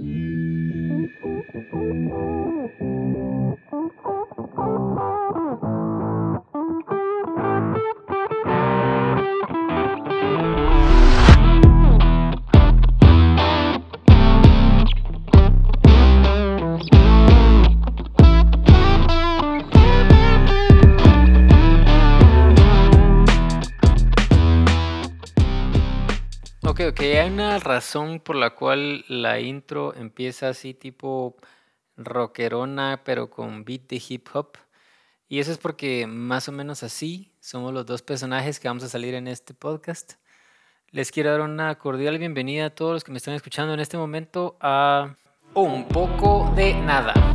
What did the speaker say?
Mm. Ok, ok, hay una razón por la cual la intro empieza así tipo rockerona, pero con beat de hip hop. Y eso es porque más o menos así somos los dos personajes que vamos a salir en este podcast. Les quiero dar una cordial bienvenida a todos los que me están escuchando en este momento a Un poco de nada.